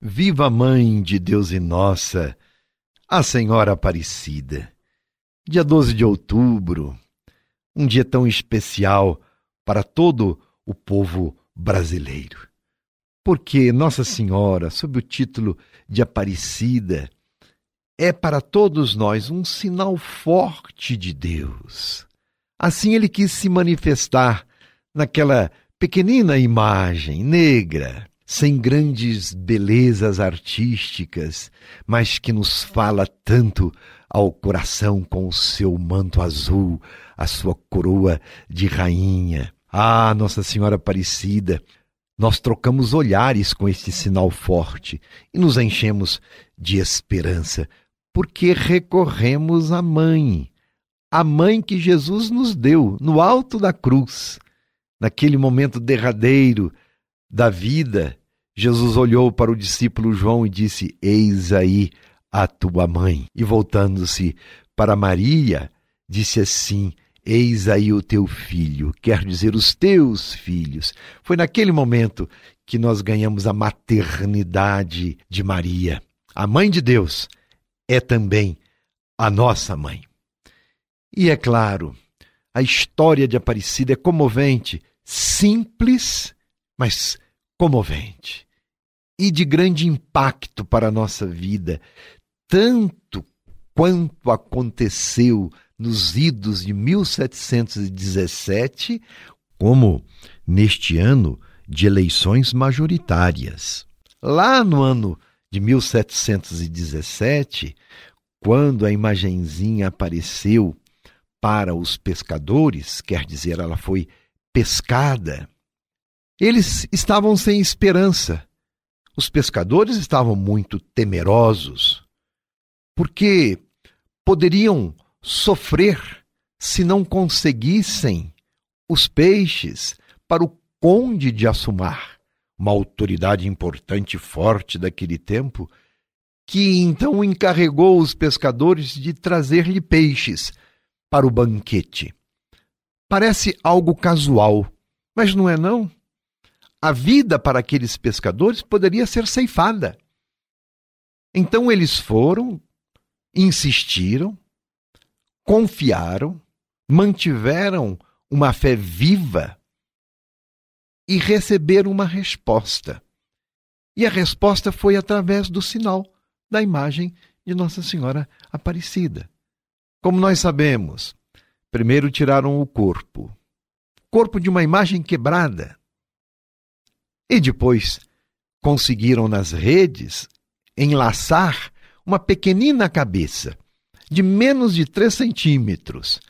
Viva Mãe de Deus e Nossa, a Senhora Aparecida. Dia 12 de outubro, um dia tão especial para todo o povo brasileiro. Porque Nossa Senhora, sob o título de Aparecida, é para todos nós um sinal forte de Deus. Assim ele quis se manifestar naquela pequenina imagem negra, sem grandes belezas artísticas, mas que nos fala tanto ao coração com o seu manto azul, a sua coroa de rainha. Ah, Nossa Senhora Aparecida, nós trocamos olhares com este sinal forte e nos enchemos de esperança, porque recorremos à Mãe, a Mãe que Jesus nos deu no alto da cruz, naquele momento derradeiro da vida, Jesus olhou para o discípulo João e disse: Eis aí a tua mãe. E voltando-se para Maria, disse assim: Eis aí o teu filho, quer dizer, os teus filhos. Foi naquele momento que nós ganhamos a maternidade de Maria. A mãe de Deus é também a nossa mãe. E é claro, a história de Aparecida é comovente, simples, mas comovente e de grande impacto para a nossa vida, tanto quanto aconteceu nos idos de 1717, como neste ano de eleições majoritárias. Lá no ano de 1717, quando a imagenzinha apareceu para os pescadores, quer dizer, ela foi pescada eles estavam sem esperança. Os pescadores estavam muito temerosos, porque poderiam sofrer se não conseguissem os peixes para o conde de Assumar, uma autoridade importante e forte daquele tempo, que então encarregou os pescadores de trazer-lhe peixes para o banquete. Parece algo casual, mas não é não a vida para aqueles pescadores poderia ser ceifada. Então eles foram, insistiram, confiaram, mantiveram uma fé viva e receberam uma resposta. E a resposta foi através do sinal da imagem de Nossa Senhora Aparecida. Como nós sabemos, primeiro tiraram o corpo corpo de uma imagem quebrada, e depois conseguiram nas redes enlaçar uma pequenina cabeça de menos de 3 centímetros.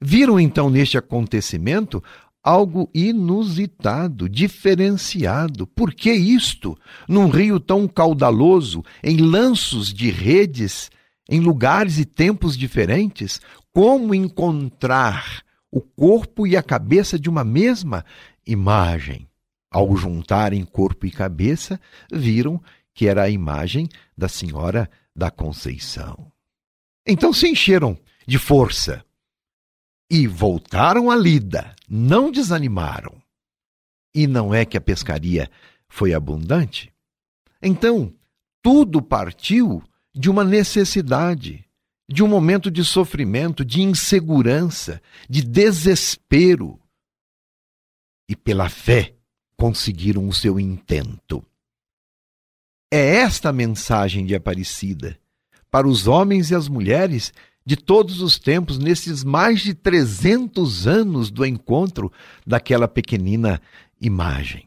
Viram então neste acontecimento algo inusitado, diferenciado. Por que isto? Num rio tão caudaloso, em lanços de redes, em lugares e tempos diferentes, como encontrar o corpo e a cabeça de uma mesma imagem? Ao juntarem corpo e cabeça, viram que era a imagem da Senhora da Conceição. Então se encheram de força e voltaram à lida, não desanimaram. E não é que a pescaria foi abundante? Então, tudo partiu de uma necessidade, de um momento de sofrimento, de insegurança, de desespero. E pela fé, conseguiram o seu intento. É esta a mensagem de Aparecida para os homens e as mulheres de todos os tempos, nesses mais de 300 anos do encontro daquela pequenina imagem.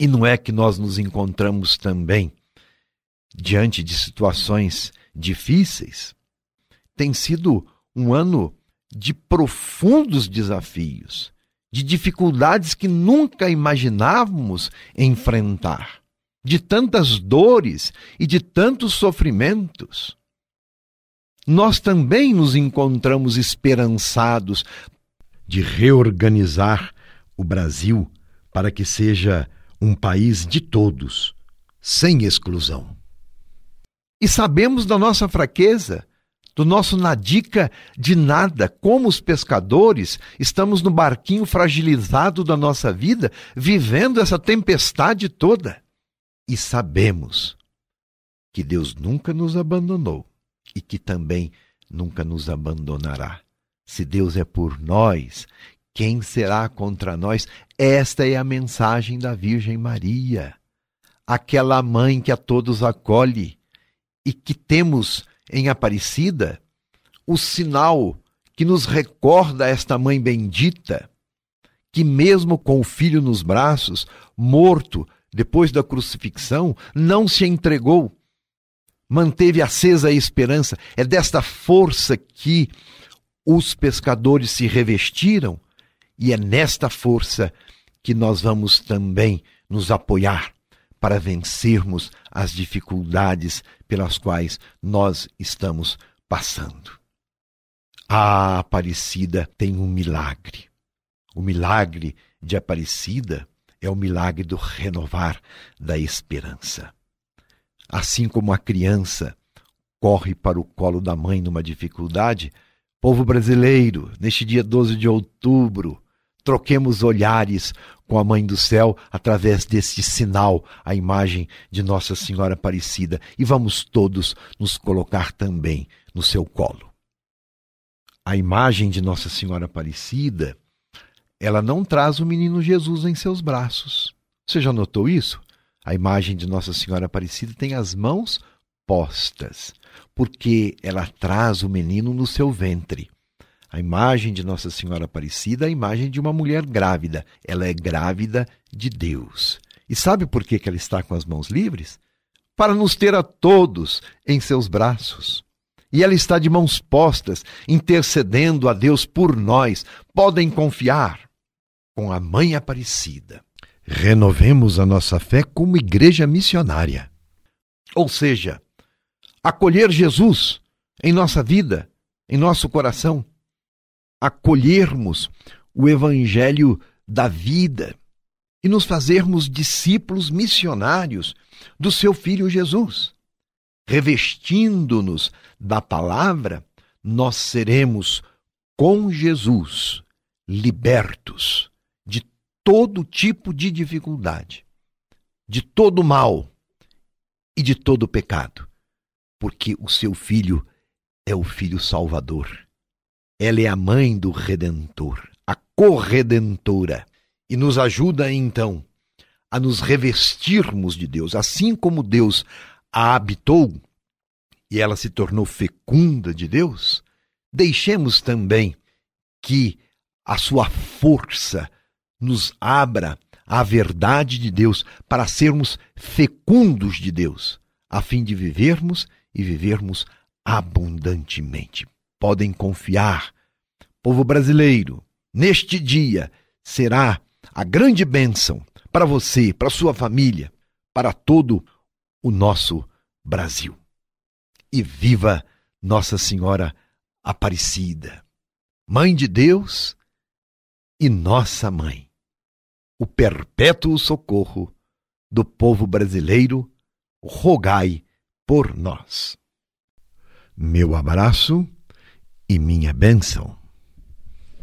E não é que nós nos encontramos também diante de situações difíceis? Tem sido um ano de profundos desafios de dificuldades que nunca imaginávamos enfrentar, de tantas dores e de tantos sofrimentos. Nós também nos encontramos esperançados de reorganizar o Brasil para que seja um país de todos, sem exclusão. E sabemos da nossa fraqueza, do nosso nadica de nada, como os pescadores, estamos no barquinho fragilizado da nossa vida, vivendo essa tempestade toda. e sabemos que Deus nunca nos abandonou e que também nunca nos abandonará. Se Deus é por nós, quem será contra nós? Esta é a mensagem da Virgem Maria, aquela mãe que a todos acolhe e que temos em Aparecida o sinal que nos recorda esta mãe bendita, que mesmo com o filho nos braços, morto depois da crucifixão, não se entregou, manteve acesa a esperança. É desta força que os pescadores se revestiram e é nesta força que nós vamos também nos apoiar para vencermos as dificuldades pelas quais nós estamos passando. A Aparecida tem um milagre. O milagre de Aparecida é o milagre do renovar da esperança. Assim como a criança corre para o colo da mãe numa dificuldade, povo brasileiro, neste dia 12 de outubro, troquemos olhares com a Mãe do Céu através deste sinal, a imagem de Nossa Senhora Aparecida, e vamos todos nos colocar também no seu colo. A imagem de Nossa Senhora Aparecida, ela não traz o menino Jesus em seus braços. Você já notou isso? A imagem de Nossa Senhora Aparecida tem as mãos postas, porque ela traz o menino no seu ventre. A imagem de Nossa Senhora Aparecida a imagem de uma mulher grávida. Ela é grávida de Deus. E sabe por que ela está com as mãos livres? Para nos ter a todos em seus braços. E ela está de mãos postas, intercedendo a Deus por nós. Podem confiar com a Mãe Aparecida. Renovemos a nossa fé como igreja missionária. Ou seja, acolher Jesus em nossa vida, em nosso coração, acolhermos o evangelho da vida e nos fazermos discípulos missionários do seu filho Jesus. Revestindo-nos da palavra, nós seremos com Jesus libertos todo tipo de dificuldade, de todo mal e de todo pecado, porque o seu filho é o filho salvador. Ela é a mãe do redentor, a corredentora, e nos ajuda então a nos revestirmos de Deus, assim como Deus a habitou e ela se tornou fecunda de Deus, deixemos também que a sua força nos abra a verdade de Deus para sermos fecundos de Deus, a fim de vivermos e vivermos abundantemente. Podem confiar, povo brasileiro, neste dia será a grande bênção para você, para sua família, para todo o nosso Brasil. E viva Nossa Senhora Aparecida, Mãe de Deus e nossa mãe o perpétuo socorro do povo brasileiro, rogai por nós. Meu abraço e minha bênção.